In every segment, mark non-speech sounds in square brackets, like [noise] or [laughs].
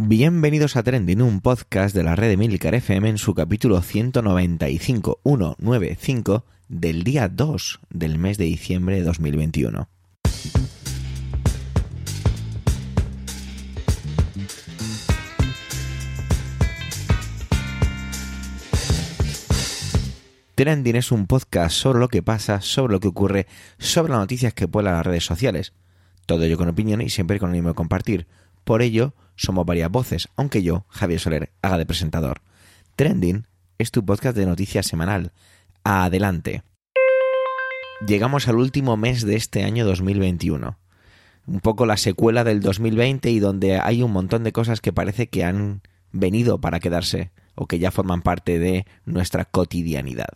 Bienvenidos a Trending, un podcast de la red de Milcar FM en su capítulo 195, 195 del día 2 del mes de diciembre de 2021. Trending es un podcast sobre lo que pasa, sobre lo que ocurre, sobre las noticias que pueblan las redes sociales. Todo ello con opinión y siempre con ánimo de compartir. Por ello, somos varias voces, aunque yo, Javier Soler, haga de presentador. Trending es tu podcast de noticias semanal. Adelante. Llegamos al último mes de este año 2021. Un poco la secuela del 2020 y donde hay un montón de cosas que parece que han venido para quedarse o que ya forman parte de nuestra cotidianidad.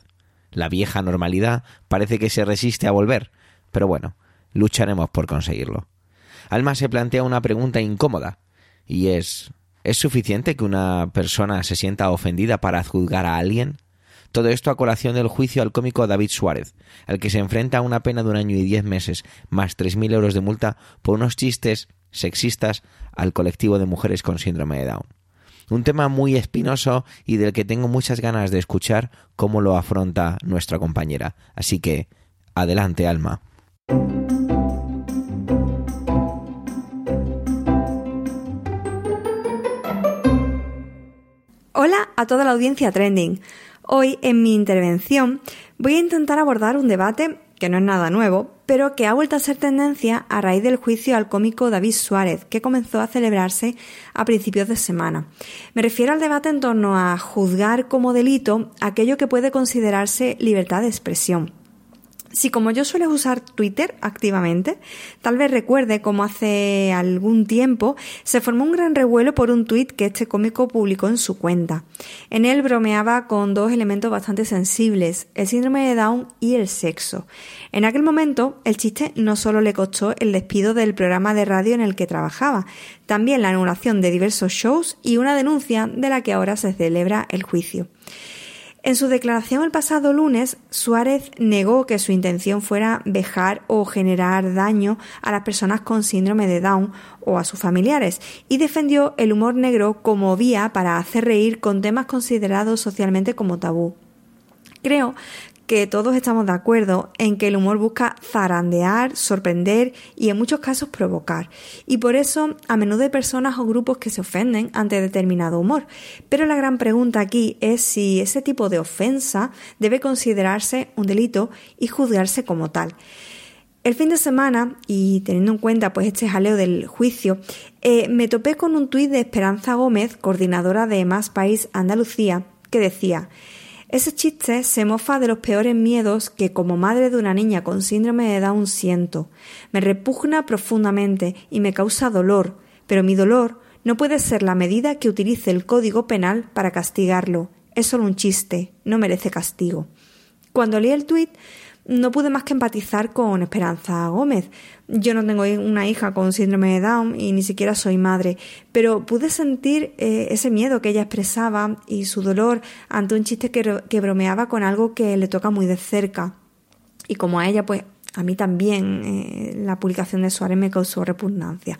La vieja normalidad parece que se resiste a volver, pero bueno, lucharemos por conseguirlo. Alma se plantea una pregunta incómoda, y es ¿es suficiente que una persona se sienta ofendida para juzgar a alguien? Todo esto a colación del juicio al cómico David Suárez, al que se enfrenta a una pena de un año y diez meses, más tres mil euros de multa por unos chistes sexistas al colectivo de mujeres con síndrome de Down. Un tema muy espinoso y del que tengo muchas ganas de escuchar cómo lo afronta nuestra compañera. Así que, adelante, Alma. Hola a toda la audiencia trending. Hoy en mi intervención voy a intentar abordar un debate que no es nada nuevo, pero que ha vuelto a ser tendencia a raíz del juicio al cómico David Suárez, que comenzó a celebrarse a principios de semana. Me refiero al debate en torno a juzgar como delito aquello que puede considerarse libertad de expresión. Si como yo suelo usar Twitter activamente, tal vez recuerde cómo hace algún tiempo se formó un gran revuelo por un tuit que este cómico publicó en su cuenta. En él bromeaba con dos elementos bastante sensibles, el síndrome de Down y el sexo. En aquel momento, el chiste no solo le costó el despido del programa de radio en el que trabajaba, también la anulación de diversos shows y una denuncia de la que ahora se celebra el juicio. En su declaración el pasado lunes, Suárez negó que su intención fuera vejar o generar daño a las personas con síndrome de Down o a sus familiares y defendió el humor negro como vía para hacer reír con temas considerados socialmente como tabú. Creo que todos estamos de acuerdo en que el humor busca zarandear, sorprender y en muchos casos provocar. Y por eso a menudo hay personas o grupos que se ofenden ante determinado humor. Pero la gran pregunta aquí es si ese tipo de ofensa debe considerarse un delito y juzgarse como tal. El fin de semana, y teniendo en cuenta pues este jaleo del juicio, eh, me topé con un tuit de Esperanza Gómez, coordinadora de Más País Andalucía, que decía ese chiste se mofa de los peores miedos que como madre de una niña con síndrome de Down siento. Me repugna profundamente y me causa dolor, pero mi dolor no puede ser la medida que utilice el Código Penal para castigarlo. Es solo un chiste, no merece castigo. Cuando leí el tuit no pude más que empatizar con Esperanza Gómez. Yo no tengo una hija con síndrome de Down y ni siquiera soy madre, pero pude sentir eh, ese miedo que ella expresaba y su dolor ante un chiste que, bromeaba con algo que le toca muy de cerca. Y como a ella, pues a mí también eh, la publicación de Suárez me causó repugnancia.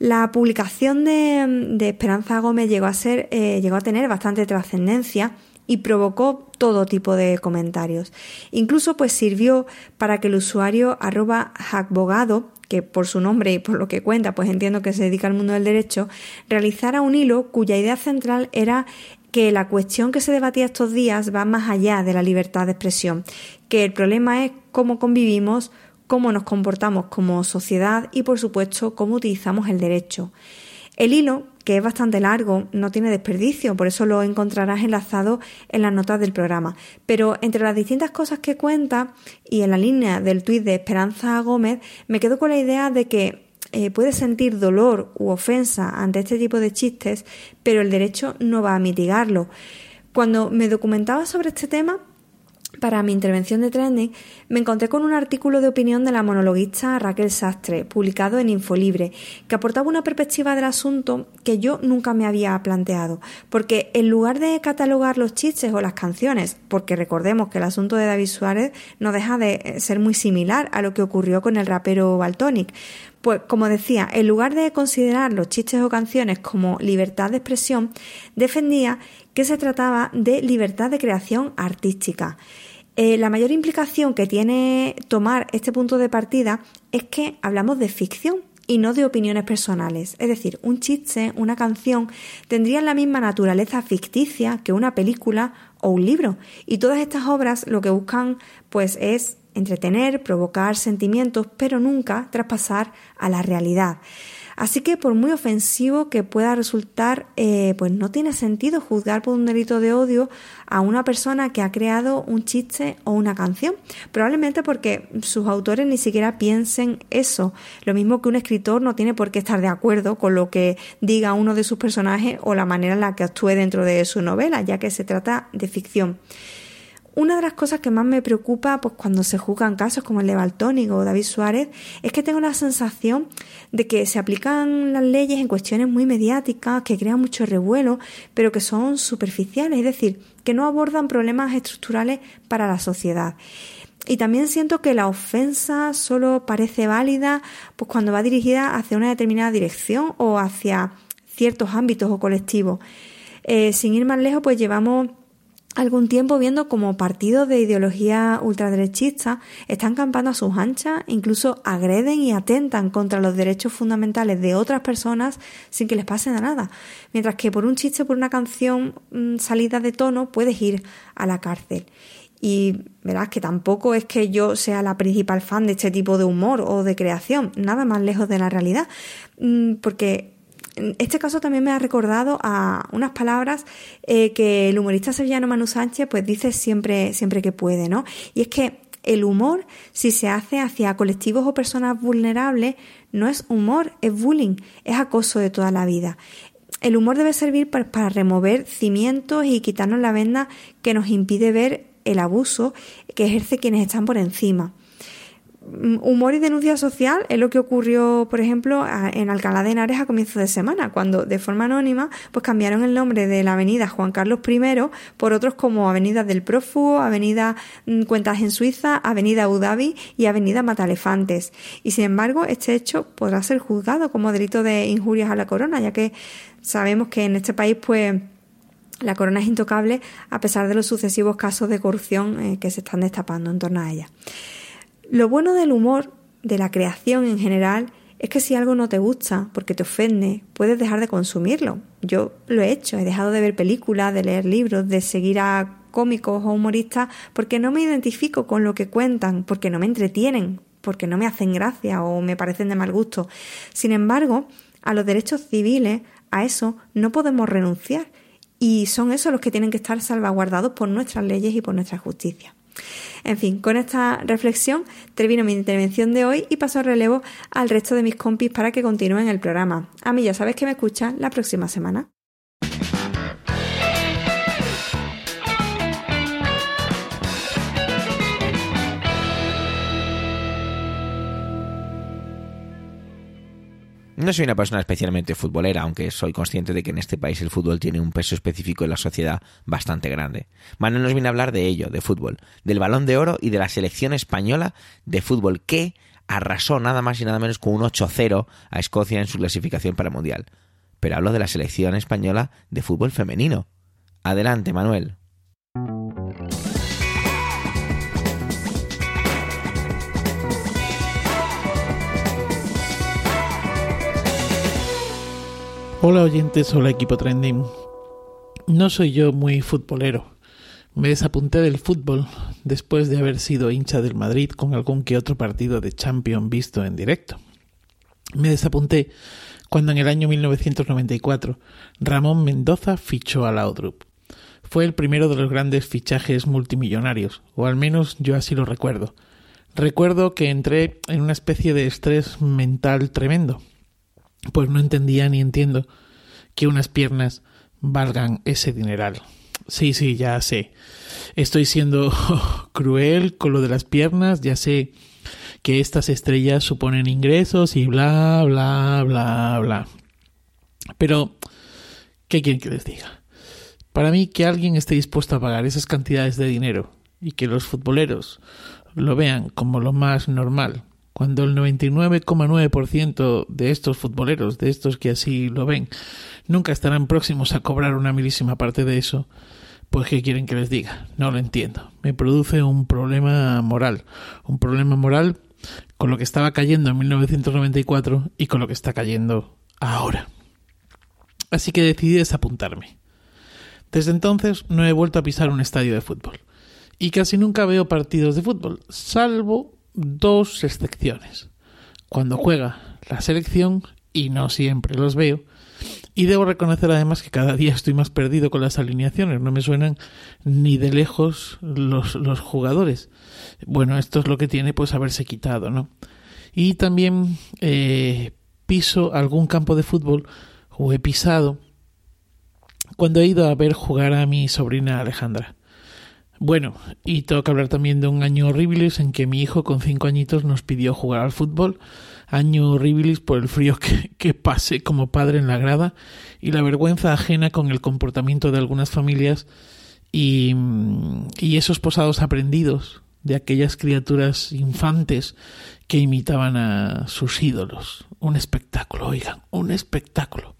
La publicación de, Esperanza Gómez llegó a ser, eh, llegó a tener bastante trascendencia y provocó todo tipo de comentarios. Incluso pues sirvió para que el usuario arroba hackbogado que por su nombre y por lo que cuenta, pues entiendo que se dedica al mundo del derecho, realizara un hilo cuya idea central era que la cuestión que se debatía estos días va más allá de la libertad de expresión, que el problema es cómo convivimos, cómo nos comportamos como sociedad y por supuesto cómo utilizamos el derecho. El hilo que es bastante largo, no tiene desperdicio, por eso lo encontrarás enlazado en las notas del programa. Pero entre las distintas cosas que cuenta y en la línea del tuit de Esperanza Gómez, me quedo con la idea de que eh, puedes sentir dolor u ofensa ante este tipo de chistes, pero el derecho no va a mitigarlo. Cuando me documentaba sobre este tema, para mi intervención de trending, me encontré con un artículo de opinión de la monologuista Raquel Sastre, publicado en Infolibre, que aportaba una perspectiva del asunto que yo nunca me había planteado, porque en lugar de catalogar los chistes o las canciones, porque recordemos que el asunto de David Suárez no deja de ser muy similar a lo que ocurrió con el rapero Baltonic, Pues como decía, en lugar de considerar los chistes o canciones como libertad de expresión, defendía que se trataba de libertad de creación artística. Eh, la mayor implicación que tiene tomar este punto de partida es que hablamos de ficción y no de opiniones personales. Es decir, un chiste, una canción, tendrían la misma naturaleza ficticia que una película o un libro. Y todas estas obras lo que buscan pues es entretener, provocar sentimientos, pero nunca traspasar a la realidad. Así que por muy ofensivo que pueda resultar, eh, pues no tiene sentido juzgar por un delito de odio a una persona que ha creado un chiste o una canción. Probablemente porque sus autores ni siquiera piensen eso. Lo mismo que un escritor no tiene por qué estar de acuerdo con lo que diga uno de sus personajes o la manera en la que actúe dentro de su novela, ya que se trata de ficción. Una de las cosas que más me preocupa pues, cuando se juzgan casos como el de Baltónico o David Suárez es que tengo la sensación de que se aplican las leyes en cuestiones muy mediáticas, que crean mucho revuelo, pero que son superficiales, es decir, que no abordan problemas estructurales para la sociedad. Y también siento que la ofensa solo parece válida pues, cuando va dirigida hacia una determinada dirección o hacia ciertos ámbitos o colectivos. Eh, sin ir más lejos, pues llevamos algún tiempo viendo como partidos de ideología ultraderechista están campando a sus anchas, incluso agreden y atentan contra los derechos fundamentales de otras personas sin que les pase nada. Mientras que por un chiste, por una canción mm, salida de tono, puedes ir a la cárcel. Y verás que tampoco es que yo sea la principal fan de este tipo de humor o de creación, nada más lejos de la realidad, mm, porque este caso también me ha recordado a unas palabras eh, que el humorista sevillano Manu Sánchez pues dice siempre, siempre que puede, ¿no? Y es que el humor, si se hace hacia colectivos o personas vulnerables, no es humor, es bullying, es acoso de toda la vida. El humor debe servir para, para remover cimientos y quitarnos la venda que nos impide ver el abuso que ejerce quienes están por encima. Humor y denuncia social es lo que ocurrió, por ejemplo, en Alcalá de Henares a comienzo de semana, cuando de forma anónima pues cambiaron el nombre de la avenida Juan Carlos I por otros como Avenida del Prófugo, Avenida mm, Cuentas en Suiza, Avenida Abu Dhabi y Avenida Matalefantes. Y sin embargo, este hecho podrá ser juzgado como delito de injurias a la corona, ya que sabemos que en este país pues la corona es intocable a pesar de los sucesivos casos de corrupción eh, que se están destapando en torno a ella. Lo bueno del humor, de la creación en general, es que si algo no te gusta porque te ofende, puedes dejar de consumirlo. Yo lo he hecho, he dejado de ver películas, de leer libros, de seguir a cómicos o humoristas porque no me identifico con lo que cuentan, porque no me entretienen, porque no me hacen gracia o me parecen de mal gusto. Sin embargo, a los derechos civiles, a eso no podemos renunciar y son esos los que tienen que estar salvaguardados por nuestras leyes y por nuestra justicia. En fin, con esta reflexión termino mi intervención de hoy y paso el relevo al resto de mis compis para que continúen el programa. A mí ya sabes que me escuchan la próxima semana. No soy una persona especialmente futbolera, aunque soy consciente de que en este país el fútbol tiene un peso específico en la sociedad bastante grande. Manuel nos viene a hablar de ello, de fútbol, del balón de oro y de la selección española de fútbol que arrasó nada más y nada menos con un 8-0 a Escocia en su clasificación para el Mundial. Pero hablo de la selección española de fútbol femenino. Adelante, Manuel. Hola oyentes, hola equipo trending. No soy yo muy futbolero. Me desapunté del fútbol después de haber sido hincha del Madrid con algún que otro partido de Champions visto en directo. Me desapunté cuando en el año 1994 Ramón Mendoza fichó a Laudrup. Fue el primero de los grandes fichajes multimillonarios, o al menos yo así lo recuerdo. Recuerdo que entré en una especie de estrés mental tremendo pues no entendía ni entiendo que unas piernas valgan ese dineral. Sí, sí, ya sé. Estoy siendo [laughs] cruel con lo de las piernas, ya sé que estas estrellas suponen ingresos y bla, bla, bla, bla. Pero, ¿qué quieren que les diga? Para mí, que alguien esté dispuesto a pagar esas cantidades de dinero y que los futboleros lo vean como lo más normal cuando el 99,9% de estos futboleros, de estos que así lo ven, nunca estarán próximos a cobrar una milísima parte de eso, pues ¿qué quieren que les diga? No lo entiendo. Me produce un problema moral. Un problema moral con lo que estaba cayendo en 1994 y con lo que está cayendo ahora. Así que decidí desapuntarme. Desde entonces no he vuelto a pisar un estadio de fútbol. Y casi nunca veo partidos de fútbol, salvo dos excepciones. Cuando juega la selección, y no siempre los veo, y debo reconocer además que cada día estoy más perdido con las alineaciones, no me suenan ni de lejos los, los jugadores. Bueno, esto es lo que tiene pues haberse quitado, ¿no? Y también eh, piso algún campo de fútbol o he pisado cuando he ido a ver jugar a mi sobrina Alejandra. Bueno, y tengo que hablar también de un año horrible en que mi hijo con cinco añitos nos pidió jugar al fútbol. Año horrible por el frío que, que pasé como padre en la grada y la vergüenza ajena con el comportamiento de algunas familias y, y esos posados aprendidos de aquellas criaturas infantes que imitaban a sus ídolos. Un espectáculo, oigan, un espectáculo.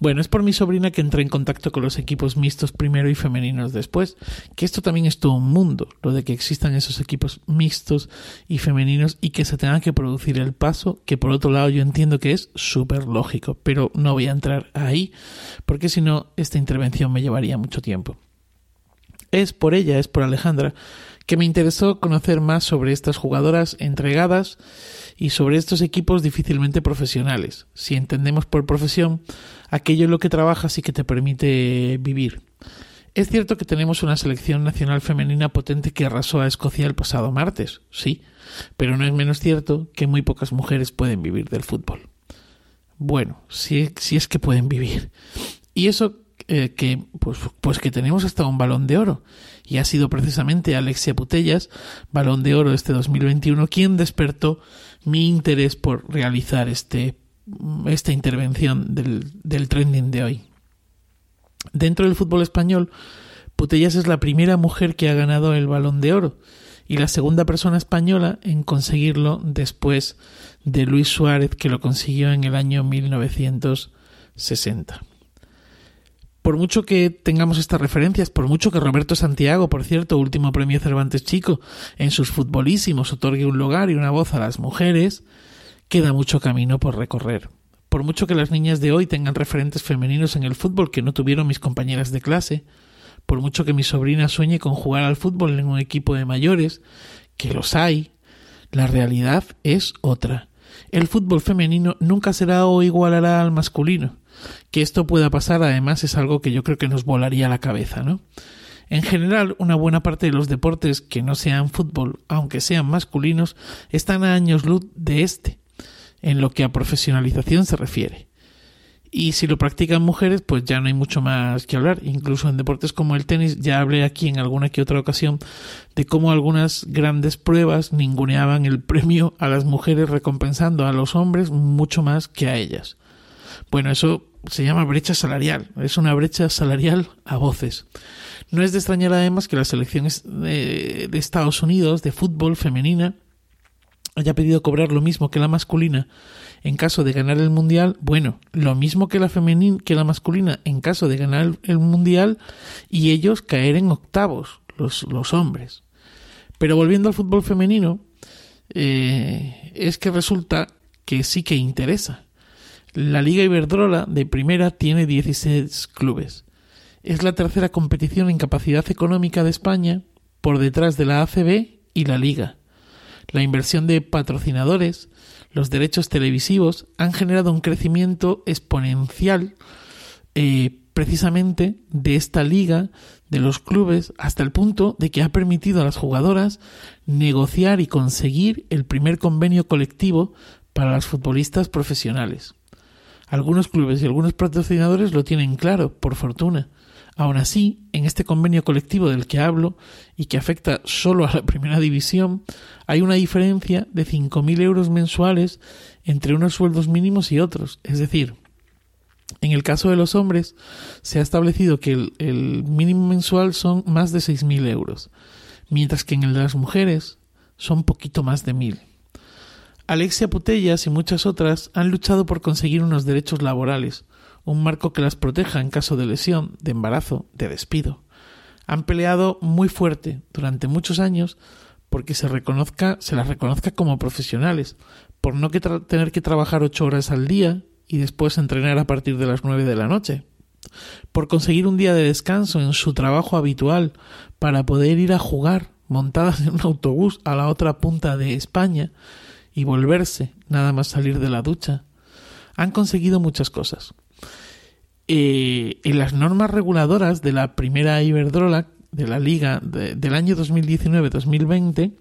Bueno, es por mi sobrina que entré en contacto con los equipos mixtos primero y femeninos después, que esto también es todo un mundo, lo de que existan esos equipos mixtos y femeninos y que se tenga que producir el paso, que por otro lado yo entiendo que es súper lógico, pero no voy a entrar ahí, porque si no, esta intervención me llevaría mucho tiempo. Es por ella, es por Alejandra, que me interesó conocer más sobre estas jugadoras entregadas y sobre estos equipos difícilmente profesionales. Si entendemos por profesión aquello en lo que trabajas y que te permite vivir. Es cierto que tenemos una selección nacional femenina potente que arrasó a Escocia el pasado martes, sí, pero no es menos cierto que muy pocas mujeres pueden vivir del fútbol. Bueno, si, si es que pueden vivir. Y eso eh, que pues, pues que tenemos hasta un balón de oro y ha sido precisamente Alexia Putellas, balón de oro este 2021, quien despertó mi interés por realizar este esta intervención del, del trending de hoy. Dentro del fútbol español, Putellas es la primera mujer que ha ganado el balón de oro y la segunda persona española en conseguirlo después de Luis Suárez que lo consiguió en el año 1960 por mucho que tengamos estas referencias, por mucho que Roberto Santiago, por cierto, último premio Cervantes Chico, en sus futbolísimos otorgue un lugar y una voz a las mujeres, queda mucho camino por recorrer. Por mucho que las niñas de hoy tengan referentes femeninos en el fútbol que no tuvieron mis compañeras de clase, por mucho que mi sobrina sueñe con jugar al fútbol en un equipo de mayores, que los hay, la realidad es otra. El fútbol femenino nunca será o igualará al masculino que esto pueda pasar, además, es algo que yo creo que nos volaría la cabeza, ¿no? En general, una buena parte de los deportes que no sean fútbol, aunque sean masculinos, están a años luz de este, en lo que a profesionalización se refiere. Y si lo practican mujeres, pues ya no hay mucho más que hablar. Incluso en deportes como el tenis, ya hablé aquí en alguna que otra ocasión de cómo algunas grandes pruebas ninguneaban el [laughs] premio a las mujeres recompensando a los hombres mucho más que a ellas. Bueno, eso se llama brecha salarial, es una brecha salarial a voces. No es de extrañar además que la selección de, Estados Unidos de fútbol femenina haya pedido cobrar lo mismo que la masculina en caso de ganar el mundial, bueno, lo mismo que la femenina que la masculina en caso de ganar el mundial y ellos caer en octavos, los, los hombres. Pero volviendo al fútbol femenino, eh, es que resulta que sí que interesa. La Liga Iberdrola de primera tiene 16 clubes. Es la tercera competición en capacidad económica de España, por detrás de la ACB y la Liga. La inversión de patrocinadores, los derechos televisivos han generado un crecimiento exponencial eh, precisamente de esta liga, de los clubes, hasta el punto de que ha permitido a las jugadoras negociar y conseguir el primer convenio colectivo para las futbolistas profesionales. Algunos clubes y algunos patrocinadores lo tienen claro, por fortuna. Aún así, en este convenio colectivo del que hablo y que afecta solo a la primera división, hay una diferencia de 5.000 euros mensuales entre unos sueldos mínimos y otros. Es decir, en el caso de los hombres, se ha establecido que el, mínimo mensual son más de 6.000 euros, mientras que en el de las mujeres son poquito más de 1.000. Alexia Putellas y muchas otras han luchado por conseguir unos derechos laborales, un marco que las proteja en caso de lesión, de embarazo, de despido. Han peleado muy fuerte durante muchos años porque se reconozca, se las reconozca como profesionales, por no tener que trabajar ocho horas al día y después entrenar a partir de las nueve de la noche, por conseguir un día de descanso en su trabajo habitual para poder ir a jugar montadas en un autobús a la otra punta de España y volverse nada más salir de la ducha. Han conseguido muchas cosas. Eh, en las normas reguladoras de la primera Iberdrola, de la Liga del año 2019-2020,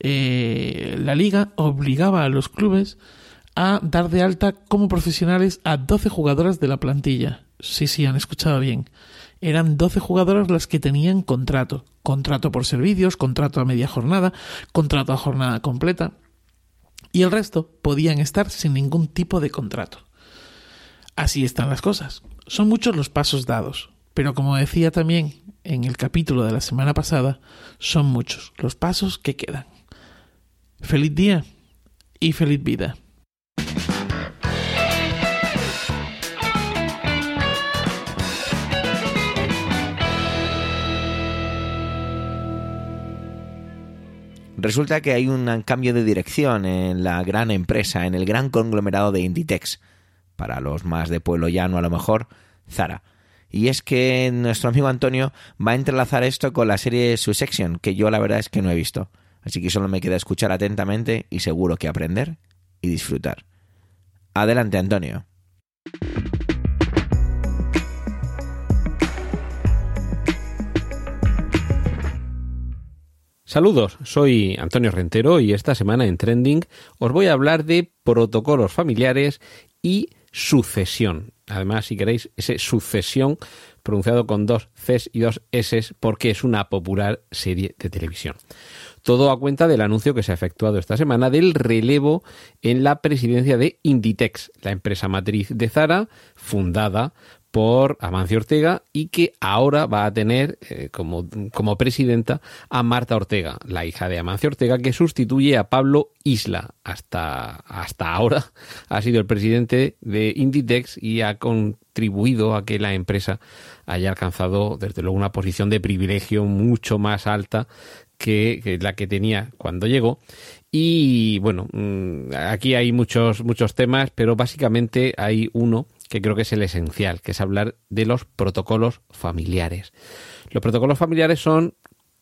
eh, la Liga obligaba a los clubes a dar de alta como profesionales a 12 jugadoras de la plantilla. Sí, sí, han escuchado bien. Eran 12 jugadoras las que tenían contrato. Contrato por servicios, contrato a media jornada, contrato a jornada completa y el resto podían estar sin ningún tipo de contrato. Así están las cosas. Son muchos los pasos dados, pero como decía también en el capítulo de la semana pasada, son muchos los pasos que quedan. Feliz día y feliz vida. Resulta que hay un cambio de dirección en la gran empresa, en el gran conglomerado de Inditex. Para los más de pueblo llano, a lo mejor, Zara. Y es que nuestro amigo Antonio va a entrelazar esto con la serie Succession, que yo la verdad es que no he visto. Así que solo me queda escuchar atentamente y seguro que aprender y disfrutar. Adelante, Antonio. Saludos, soy Antonio Rentero y esta semana en Trending os voy a hablar de protocolos familiares y sucesión. Además, si queréis, ese sucesión pronunciado con dos Cs y dos S porque es una popular serie de televisión. Todo a cuenta del anuncio que se ha efectuado esta semana del relevo en la presidencia de Inditex, la empresa matriz de Zara, fundada por Amancio Ortega y que ahora va a tener eh, como, como, presidenta a Marta Ortega, la hija de Amancio Ortega, que sustituye a Pablo Isla. Hasta, hasta ahora [laughs] ha sido el presidente de Inditex y ha contribuido a que la empresa haya alcanzado desde luego una posición de privilegio mucho más alta que, que la que tenía cuando llegó. Y bueno, mm, aquí hay muchos, muchos temas, pero básicamente hay uno que creo que es el esencial, que es hablar de los protocolos familiares. Los protocolos familiares son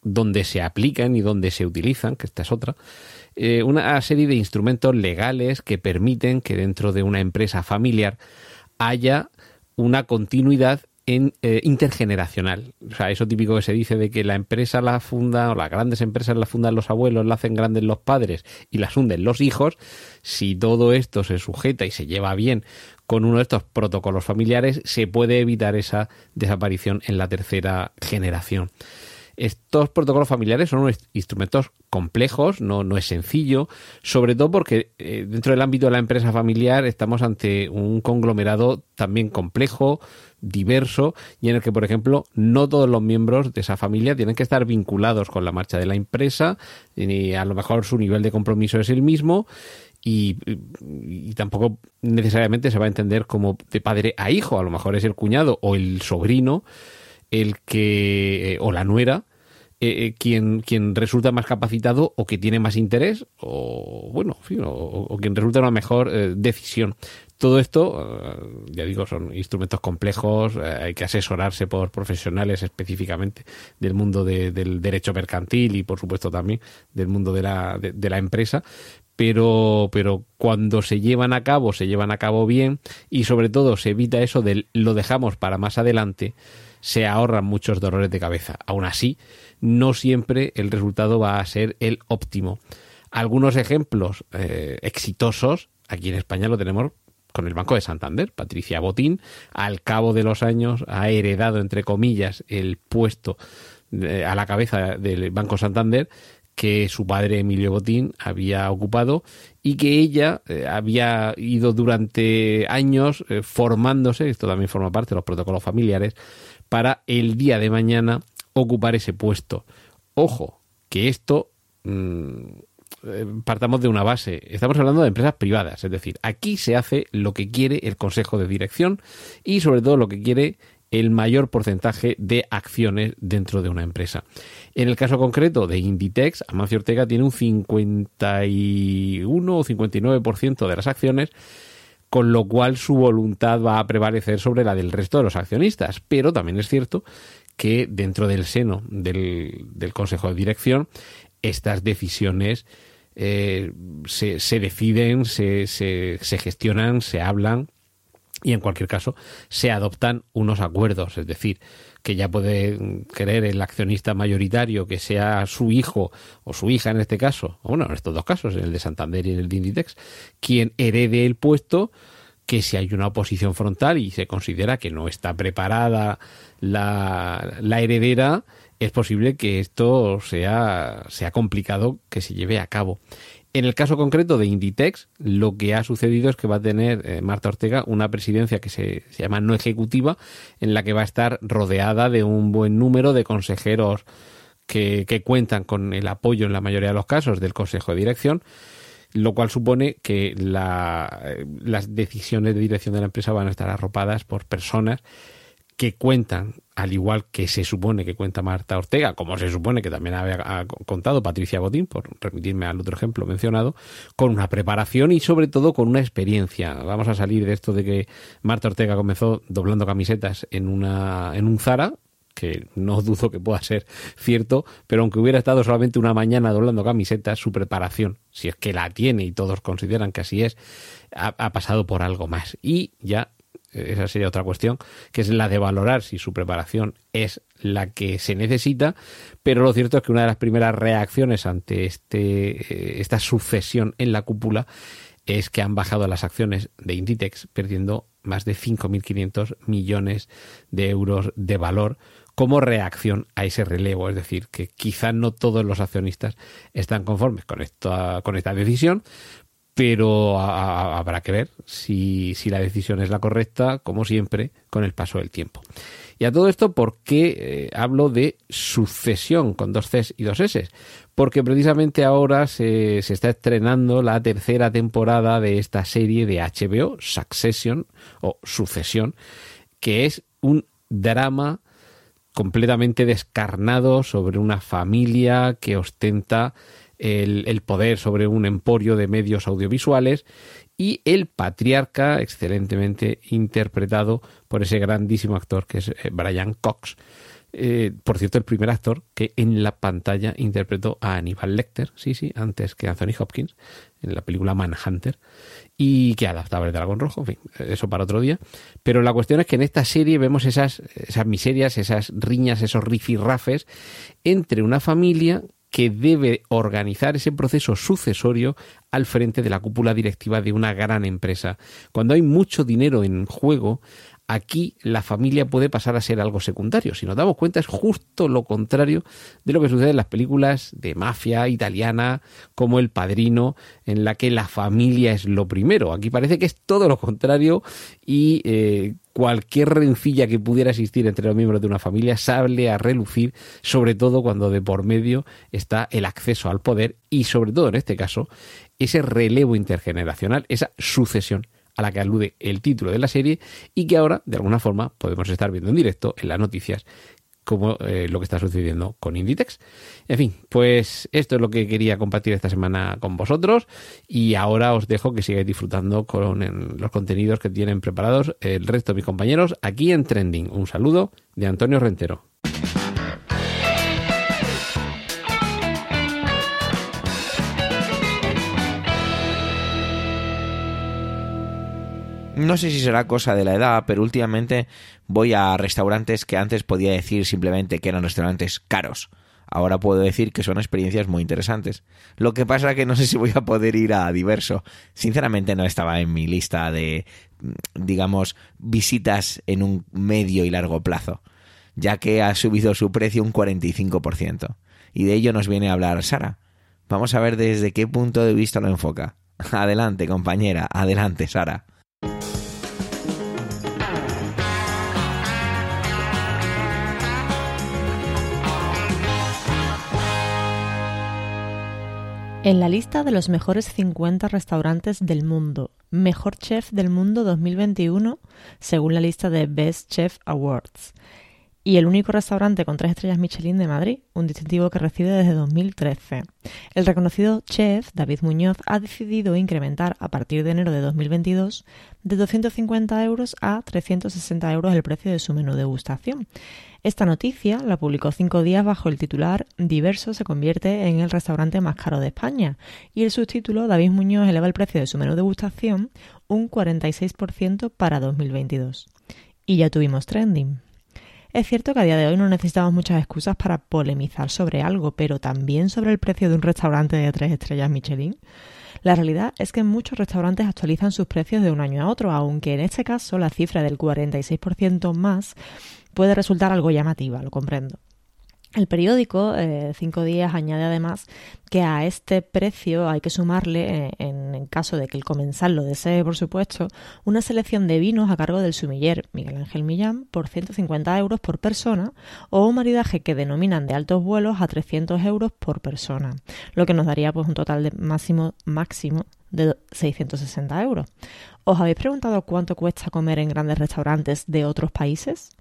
donde se aplican y donde se utilizan, que esta es otra, eh, una serie de instrumentos legales que permiten que dentro de una empresa familiar haya una continuidad en, eh, intergeneracional. O sea, eso típico que se dice de que la empresa la funda, o las grandes empresas la fundan los abuelos, la hacen grandes los padres y las hunden los hijos. Si todo esto se sujeta y se lleva bien con uno de estos protocolos familiares, se puede evitar esa desaparición en la tercera generación. Estos protocolos familiares son instrumentos complejos, no, no es sencillo, sobre todo porque eh, dentro del ámbito de la empresa familiar estamos ante un conglomerado también complejo, diverso y en el que, por ejemplo, no todos los miembros de esa familia tienen que estar vinculados con la marcha de la empresa, y a lo mejor su nivel de compromiso es el mismo y, tampoco necesariamente se va a entender como de padre a hijo, a lo mejor es el cuñado o el sobrino el que eh, o la nuera eh, eh, quien, quien resulta más capacitado o que tiene más interés o bueno o, quien resulta una mejor decisión. Todo esto ya digo son instrumentos complejos hay que asesorarse por profesionales específicamente del mundo del derecho mercantil y por supuesto también del mundo de la, de la empresa pero, pero cuando se llevan a cabo, se llevan a cabo bien y sobre todo se evita eso de lo dejamos para más adelante, se ahorran muchos dolores de cabeza. Aún así, no siempre el resultado va a ser el óptimo. Algunos ejemplos eh, exitosos, aquí en España lo tenemos con el Banco de Santander. Patricia Botín, al cabo de los años, ha heredado, entre comillas, el puesto eh, a la cabeza del Banco Santander que su padre Emilio Botín había ocupado y que ella eh, había ido durante años eh, formándose, esto también forma parte de los protocolos familiares, para el día de mañana ocupar ese puesto. Ojo, que esto mm, eh, partamos de una base. Estamos hablando de empresas privadas, es decir, aquí se hace lo que quiere el consejo de dirección y sobre todo lo que quiere el mayor porcentaje de acciones dentro de una empresa. En el caso concreto de Inditex, Amancio Ortega tiene un 51 o 59% de las acciones, con lo cual su voluntad va a prevalecer sobre la del resto de los accionistas. Pero también es cierto que dentro del seno del, Consejo de Dirección, estas decisiones eh, se, deciden, se, se gestionan, se hablan y en cualquier caso se adoptan unos acuerdos, es decir, que ya puede querer el accionista mayoritario que sea su hijo o su hija en este caso, bueno, en estos dos casos, en el de Santander y en el de Inditex, quien herede el puesto, que si hay una oposición frontal y se considera que no está preparada la, la heredera, es posible que esto sea, sea complicado que se lleve a cabo. En el caso concreto de Inditex, lo que ha sucedido es que va a tener eh, Marta Ortega una presidencia que se, llama no ejecutiva, en la que va a estar rodeada de un buen número de consejeros que, cuentan con el apoyo en la mayoría de los casos del Consejo de Dirección, lo cual supone que eh, las decisiones de dirección de la empresa van a estar arropadas por personas que cuentan, al igual que se supone que cuenta Marta Ortega, como se supone que también había contado Patricia Botín, por remitirme al otro ejemplo mencionado, con una preparación y sobre todo con una experiencia. Vamos a salir de esto de que Marta Ortega comenzó doblando camisetas en, una, en un Zara, que no dudo que pueda ser cierto, pero aunque hubiera estado solamente una mañana doblando camisetas, su preparación, si es que la tiene y todos consideran que así es, ha, ha pasado por algo más. Y ya esa sería otra cuestión, que es la de valorar si su preparación es la que se necesita, pero lo cierto es que una de las primeras reacciones ante este, eh, esta sucesión en la cúpula es que han bajado las acciones de Inditex, perdiendo más de 5.500 millones de euros de valor como reacción a ese relevo. Es decir, que quizá no todos los accionistas están conformes con esta, con esta decisión, pero habrá que ver si, la decisión es la correcta, como siempre, con el paso del tiempo. Y a todo esto, ¿por qué eh, hablo de sucesión con dos Cs y dos S? Porque precisamente ahora se, se, está estrenando la tercera temporada de esta serie de HBO, Succession o Sucesión, que es un drama completamente descarnado sobre una familia que ostenta el, poder sobre un emporio de medios audiovisuales y el patriarca, excelentemente interpretado por ese grandísimo actor que es eh, Brian Cox. Eh, por cierto, el primer actor que en la pantalla interpretó a Aníbal Lecter, sí, sí, antes que Anthony Hopkins, en la película Manhunter, y que adaptaba el Dragón Rojo, en fin, eso para otro día. Pero la cuestión es que en esta serie vemos esas, esas miserias, esas riñas, esos rifirrafes entre una familia que debe organizar ese proceso sucesorio al frente de la cúpula directiva de una gran empresa. Cuando hay mucho dinero en juego, aquí la familia puede pasar a ser algo secundario. Si nos damos cuenta es justo lo contrario de lo que sucede en las películas de mafia italiana como El Padrino, en la que la familia es lo primero. Aquí parece que es todo lo contrario y eh, cualquier rencilla que pudiera existir entre los miembros de una familia sale a relucir, sobre todo cuando de por medio está el acceso al poder y sobre todo en este caso ese relevo intergeneracional, esa sucesión a la que alude el título de la serie y que ahora, de alguna forma, podemos estar viendo en directo en las noticias como eh, lo que está sucediendo con Inditex. En fin, pues esto es lo que quería compartir esta semana con vosotros y ahora os dejo que sigáis disfrutando con los contenidos que tienen preparados el resto de mis compañeros aquí en Trending. Un saludo de Antonio Rentero. No sé si será cosa de la edad, pero últimamente voy a restaurantes que antes podía decir simplemente que eran restaurantes caros. Ahora puedo decir que son experiencias muy interesantes. Lo que pasa es que no sé si voy a poder ir a diverso. Sinceramente no estaba en mi lista de, digamos, visitas en un medio y largo plazo, ya que ha subido su precio un 45%. Y de ello nos viene a hablar Sara. Vamos a ver desde qué punto de vista lo enfoca. Adelante, compañera. Adelante, Sara. En la lista de los mejores 50 restaurantes del mundo, Mejor Chef del Mundo 2021, según la lista de Best Chef Awards y el único restaurante con tres estrellas Michelin de Madrid, un distintivo que recibe desde 2013. El reconocido chef David Muñoz ha decidido incrementar a partir de enero de 2022 de 250 euros a 360 euros el precio de su menú de degustación. Esta noticia la publicó cinco días bajo el titular Diverso se convierte en el restaurante más caro de España y el subtítulo David Muñoz eleva el precio de su menú de degustación un 46% para 2022. Y ya tuvimos trending. Es cierto que a día de hoy no necesitamos muchas excusas para polemizar sobre algo, pero también sobre el precio de un restaurante de tres estrellas Michelin. La realidad es que muchos restaurantes actualizan sus precios de un año a otro, aunque en este caso la cifra del 46% más puede resultar algo llamativa, lo comprendo. El periódico, eh, Cinco Días, añade además que a este precio hay que sumarle, eh, en, caso de que el comensal lo desee, por supuesto, una selección de vinos a cargo del sumiller Miguel Ángel Millán por 150 euros por persona o un maridaje que denominan de altos vuelos a 300 euros por persona, lo que nos daría pues un total de máximo, máximo de 660 euros. ¿Os habéis preguntado cuánto cuesta comer en grandes restaurantes de otros países?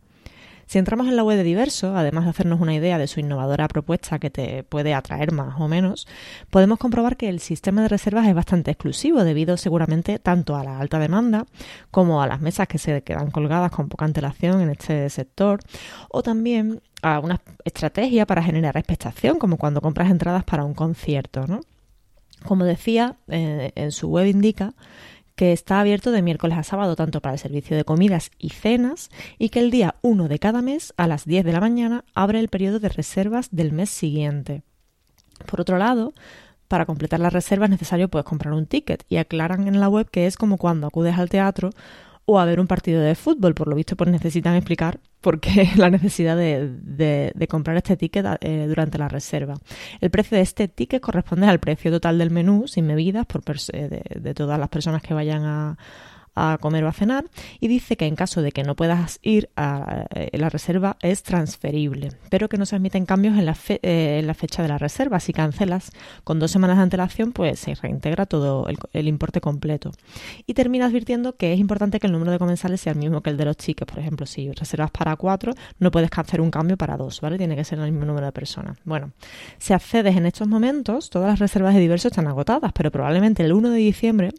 Si entramos en la web de Diverso, además de hacernos una idea de su innovadora propuesta que te puede atraer más o menos, podemos comprobar que el sistema de reservas es bastante exclusivo debido seguramente tanto a la alta demanda como a las mesas que se quedan colgadas con poca antelación en este sector o también a una estrategia para generar expectación como cuando compras entradas para un concierto. ¿no? Como decía, eh, en su web indica que está abierto de miércoles a sábado tanto para el servicio de comidas y cenas y que el día 1 de cada mes a las 10 de la mañana abre el periodo de reservas del mes siguiente. Por otro lado, para completar la reserva es necesario pues, comprar un ticket y aclaran en la web que es como cuando acudes al teatro o a ver un partido de fútbol. Por lo visto, pues necesitan explicar por qué [laughs] la necesidad de, de, comprar este ticket eh, durante la reserva. El precio de este ticket corresponde al precio total del menú, sin bebidas, por de, de todas las personas que vayan a, a comer o a cenar y dice que en caso de que no puedas ir a eh, la reserva es transferible, pero que no se admiten cambios en la, eh, en la fecha de la reserva. Si cancelas con dos semanas de antelación, pues se reintegra todo el, importe completo. Y termina advirtiendo que es importante que el número de comensales sea el mismo que el de los tickets. Por ejemplo, si reservas para cuatro, no puedes hacer un cambio para dos, ¿vale? Tiene que ser el mismo número de personas. Bueno, si accedes en estos momentos, todas las reservas de diversos están agotadas, pero probablemente el 1 de diciembre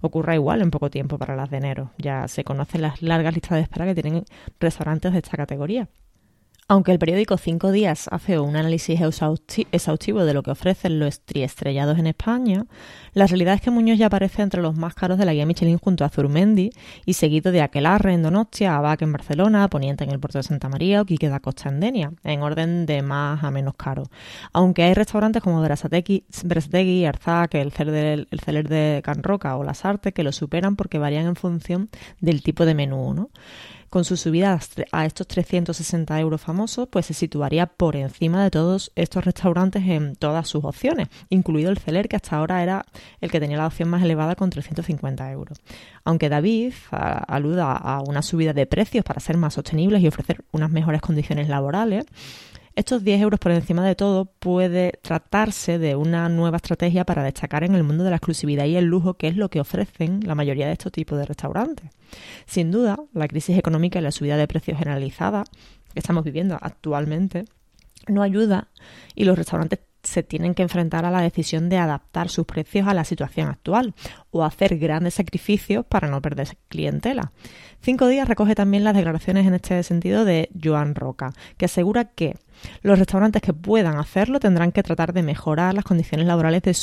ocurra igual en poco tiempo para la de enero. Ya se conocen las largas listas de espera que tienen restaurantes de esta categoría. Aunque el periódico Cinco Días hace un análisis exhaustivo de lo que ofrecen los triestrellados en España, la realidad es que Muñoz ya aparece entre los más caros de la guía Michelin junto a Zurmendi y seguido de Aquelarre en Donostia, Abac en Barcelona, Poniente en el puerto de Santa María o Quique da Costa en Denia, en orden de más a menos caro. Aunque hay restaurantes como Berasategui, Arzac, el Celer, el Celer de Can Roca o Las Artes que lo superan porque varían en función del tipo de menú, ¿no? Con su subida a estos 360 euros famosos, pues se situaría por encima de todos estos restaurantes en todas sus opciones, incluido el Celer, que hasta ahora era el que tenía la opción más elevada con 350 euros. Aunque David aluda a una subida de precios para ser más sostenibles y ofrecer unas mejores condiciones laborales, estos 10 euros por encima de todo puede tratarse de una nueva estrategia para destacar en el mundo de la exclusividad y el lujo, que es lo que ofrecen la mayoría de estos tipos de restaurantes. Sin duda, la crisis económica y la subida de precios generalizada que estamos viviendo actualmente no ayuda y los restaurantes se tienen que enfrentar a la decisión de adaptar sus precios a la situación actual o hacer grandes sacrificios para no perder clientela. Cinco días recoge también las declaraciones en este sentido de Joan Roca, que asegura que los restaurantes que puedan hacerlo tendrán que tratar de mejorar las condiciones laborales de,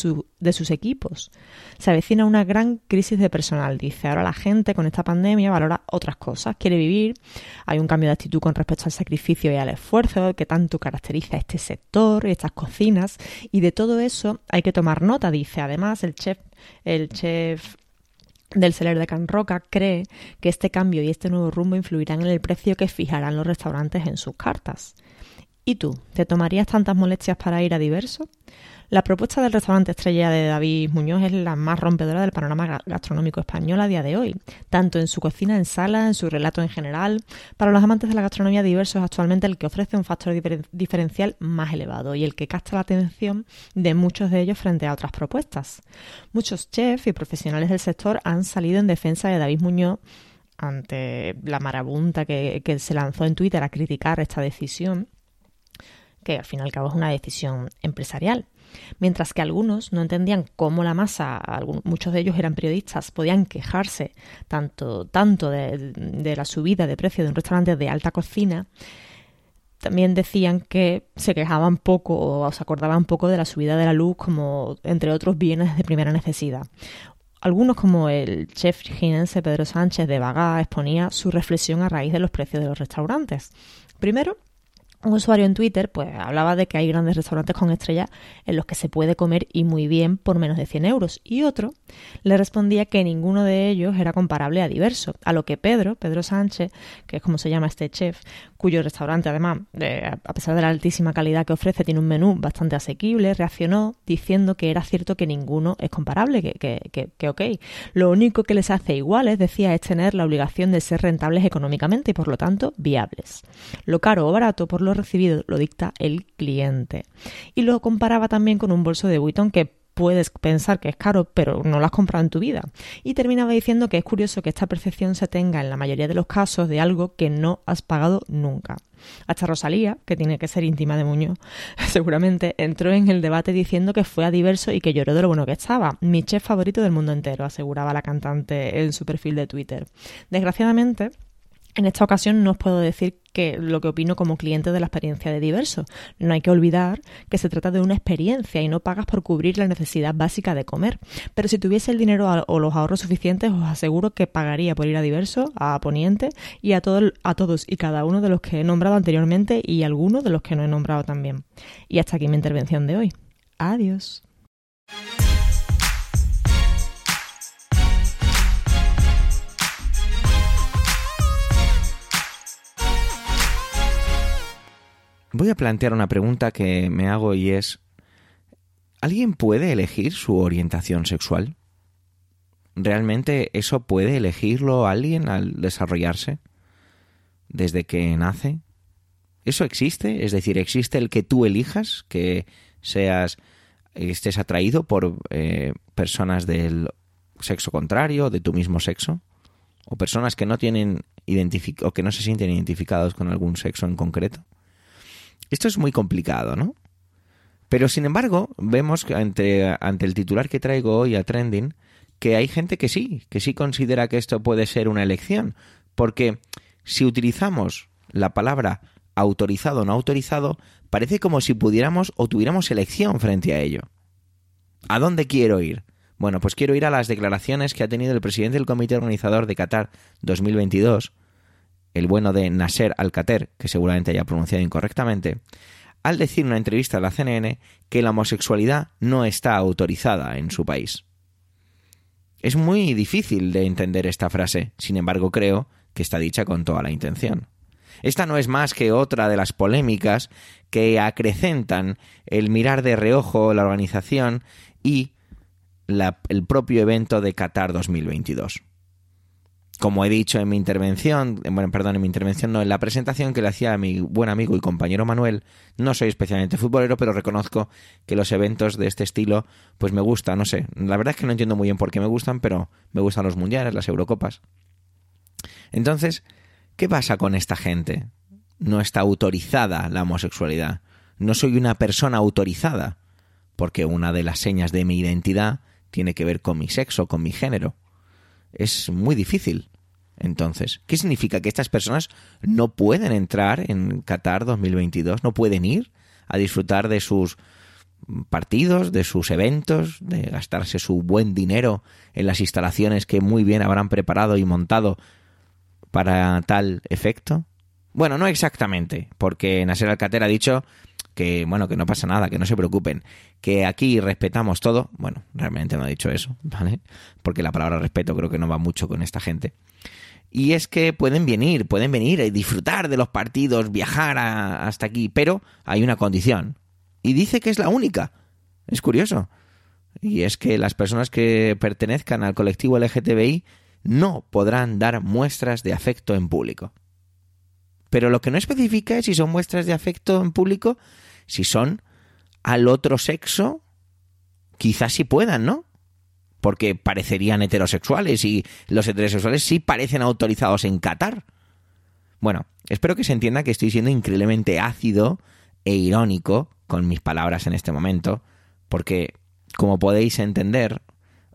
sus equipos. Se avecina una gran crisis de personal, dice. Ahora la gente con esta pandemia valora otras cosas, quiere vivir, hay un cambio de actitud con respecto al sacrificio y al esfuerzo que tanto caracteriza este sector y estas cocinas, y de todo eso hay que tomar nota, dice. Además, el chef, el chef del Celer de Can Roca cree que este cambio y este nuevo rumbo influirán en el precio que fijarán los restaurantes en sus cartas. ¿Y tú? ¿Te tomarías tantas molestias para ir a diverso? La propuesta del restaurante estrella de David Muñoz es la más rompedora del panorama gastronómico español a día de hoy, tanto en su cocina en sala, en su relato en general. Para los amantes de la gastronomía diverso es actualmente el que ofrece un factor diferencial más elevado y el que capta la atención de muchos de ellos frente a otras propuestas. Muchos chefs y profesionales del sector han salido en defensa de David Muñoz ante la marabunta que, que se lanzó en Twitter a criticar esta decisión que al fin y al cabo es una decisión empresarial. Mientras que algunos no entendían cómo la masa, muchos de ellos eran periodistas, podían quejarse tanto, tanto de, la subida de precio de un restaurante de alta cocina, también decían que se quejaban poco o se acordaban poco de la subida de la luz como entre otros bienes de primera necesidad. Algunos, como el chef ginense Pedro Sánchez de Bagá, exponía su reflexión a raíz de los precios de los restaurantes. Primero, un usuario en Twitter pues hablaba de que hay grandes restaurantes con estrellas en los que se puede comer y muy bien por menos de 100 euros y otro le respondía que ninguno de ellos era comparable a diverso, a lo que Pedro, Pedro Sánchez, que es como se llama este chef, cuyo restaurante además, a pesar de la altísima calidad que ofrece, tiene un menú bastante asequible, reaccionó diciendo que era cierto que ninguno es comparable, que, que, que, ok, lo único que les hace iguales, decía, es tener la obligación de ser rentables económicamente y por lo tanto viables. Lo caro o barato por lo recibido lo dicta el cliente. Y lo comparaba también con un bolso de Vuitton que puedes pensar que es caro, pero no lo has comprado en tu vida. Y terminaba diciendo que es curioso que esta percepción se tenga en la mayoría de los casos de algo que no has pagado nunca. Hasta Rosalía, que tiene que ser íntima de Muñoz, [laughs] seguramente entró en el debate diciendo que fue a diverso y que lloró de lo bueno que estaba. Mi chef favorito del mundo entero, aseguraba la cantante en su perfil de Twitter. Desgraciadamente, en esta ocasión no os puedo decir que lo que opino como cliente de la experiencia de diverso. No hay que olvidar que se trata de una experiencia y no pagas por cubrir la necesidad básica de comer. Pero si tuviese el dinero o los ahorros suficientes, os aseguro que pagaría por ir a diverso, a Poniente y a, a todos y cada uno de los que he nombrado anteriormente y algunos de los que no he nombrado también. Y hasta aquí mi intervención de hoy. Adiós. Voy a plantear una pregunta que me hago y es, ¿alguien puede elegir su orientación sexual? ¿Realmente eso puede elegirlo alguien al desarrollarse? ¿Desde que nace? ¿Eso existe? Es decir, ¿existe el que tú elijas, que seas, estés atraído por eh, personas del sexo contrario, de tu mismo sexo? ¿O personas que no tienen o que no se sienten identificados con algún sexo en concreto? Esto es muy complicado, ¿no? Pero sin embargo, vemos ante, ante el titular que traigo hoy a Trending, que hay gente que sí, que sí considera que esto puede ser una elección. Porque si utilizamos la palabra autorizado o no autorizado, parece como si pudiéramos o tuviéramos elección frente a ello. ¿A dónde quiero ir? Bueno, pues quiero ir a las declaraciones que ha tenido el presidente del comité organizador de Qatar 2022, el bueno de Nasser Alcater, que seguramente haya pronunciado incorrectamente, al decir en una entrevista a la CNN que la homosexualidad no está autorizada en su país. Es muy difícil de entender esta frase, sin embargo creo que está dicha con toda la intención. Esta no es más que otra de las polémicas que acrecentan el mirar de reojo la organización y el propio evento de Qatar 2022 como he dicho en mi intervención, bueno, perdón, en mi intervención no, en la presentación que le hacía a mi buen amigo y compañero Manuel, no soy especialmente futbolero, pero reconozco que los eventos de este estilo, pues me gustan, no sé, la verdad es que no entiendo muy bien por qué me gustan, pero me gustan los mundiales, las Eurocopas. Entonces, ¿qué pasa con esta gente? No está autorizada la homosexualidad. No soy una persona autorizada, porque una de las señas de mi identidad tiene que ver con mi sexo, con mi género es muy difícil. Entonces, ¿qué significa? Que estas personas no pueden entrar en Qatar 2022, no pueden ir a disfrutar de sus partidos, de sus eventos, de gastarse su buen dinero en las instalaciones que muy bien habrán preparado y montado para tal efecto. Bueno, no exactamente, porque Nasser Alcater ha dicho que bueno, que no pasa nada, que no se preocupen, que aquí respetamos todo. Bueno, realmente no ha dicho eso, [laughs] ¿vale? Porque la palabra respeto creo que no va mucho con esta gente. Y es que pueden venir, pueden venir y disfrutar de los partidos, viajar hasta aquí, pero hay una condición. Y dice que es la única. Es curioso. Y es que las personas que pertenezcan al colectivo LGTBI no podrán dar muestras de afecto en público. Pero lo que no especifica es si son muestras de afecto en público, si son al otro sexo, quizás sí puedan, ¿no? porque parecerían heterosexuales y los heterosexuales sí parecen autorizados en Qatar. Bueno, espero que se entienda que estoy siendo increíblemente ácido e irónico con mis palabras en este momento, porque, como podéis entender,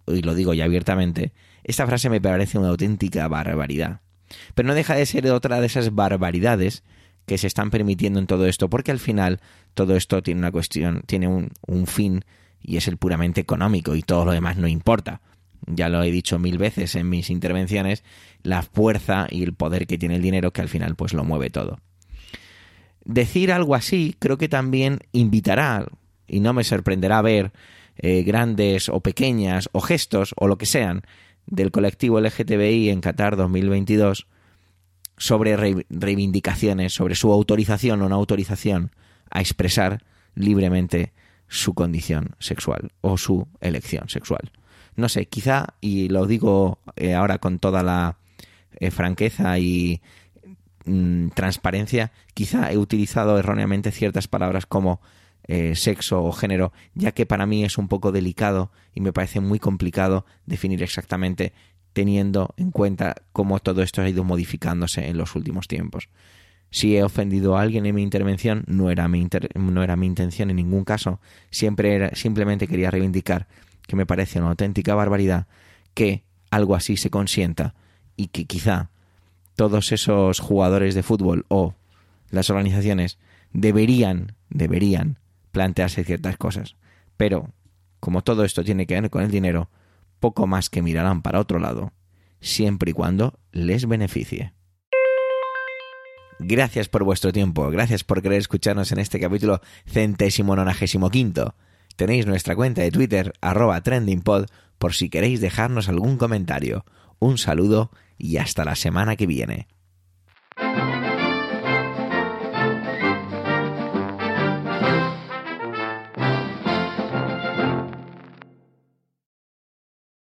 y lo digo ya abiertamente, esta frase me parece una auténtica barbaridad. Pero no deja de ser otra de esas barbaridades que se están permitiendo en todo esto, porque al final todo esto tiene una cuestión, tiene un, fin y es el puramente económico y todo lo demás no importa. Ya lo he dicho mil veces en mis intervenciones, la fuerza y el poder que tiene el dinero que al final pues lo mueve todo. Decir algo así creo que también invitará, y no me sorprenderá ver eh, grandes o pequeñas o gestos o lo que sean del colectivo LGTBI en Qatar 2022 sobre reivindicaciones, sobre su autorización o no autorización a expresar libremente su condición sexual o su elección sexual. No sé, quizá, y lo digo eh, ahora con toda la eh, franqueza y mm, transparencia, quizá he utilizado erróneamente ciertas palabras como eh, sexo o género, ya que para mí es un poco delicado y me parece muy complicado definir exactamente teniendo en cuenta cómo todo esto ha ido modificándose en los últimos tiempos. Si he ofendido a alguien en mi intervención, no era mi, no era mi intención en ningún caso. Siempre era, simplemente quería reivindicar que me parece una auténtica barbaridad que algo así se consienta y que quizá todos esos jugadores de fútbol o las organizaciones deberían, deberían plantearse ciertas cosas. Pero, como todo esto tiene que ver con el dinero, poco más que mirarán para otro lado, siempre y cuando les beneficie. Gracias por vuestro tiempo, gracias por querer escucharnos en este capítulo centésimo nonagésimo quinto. Tenéis nuestra cuenta de Twitter, arroba trendingpod, por si queréis dejarnos algún comentario. Un saludo y hasta la semana que viene.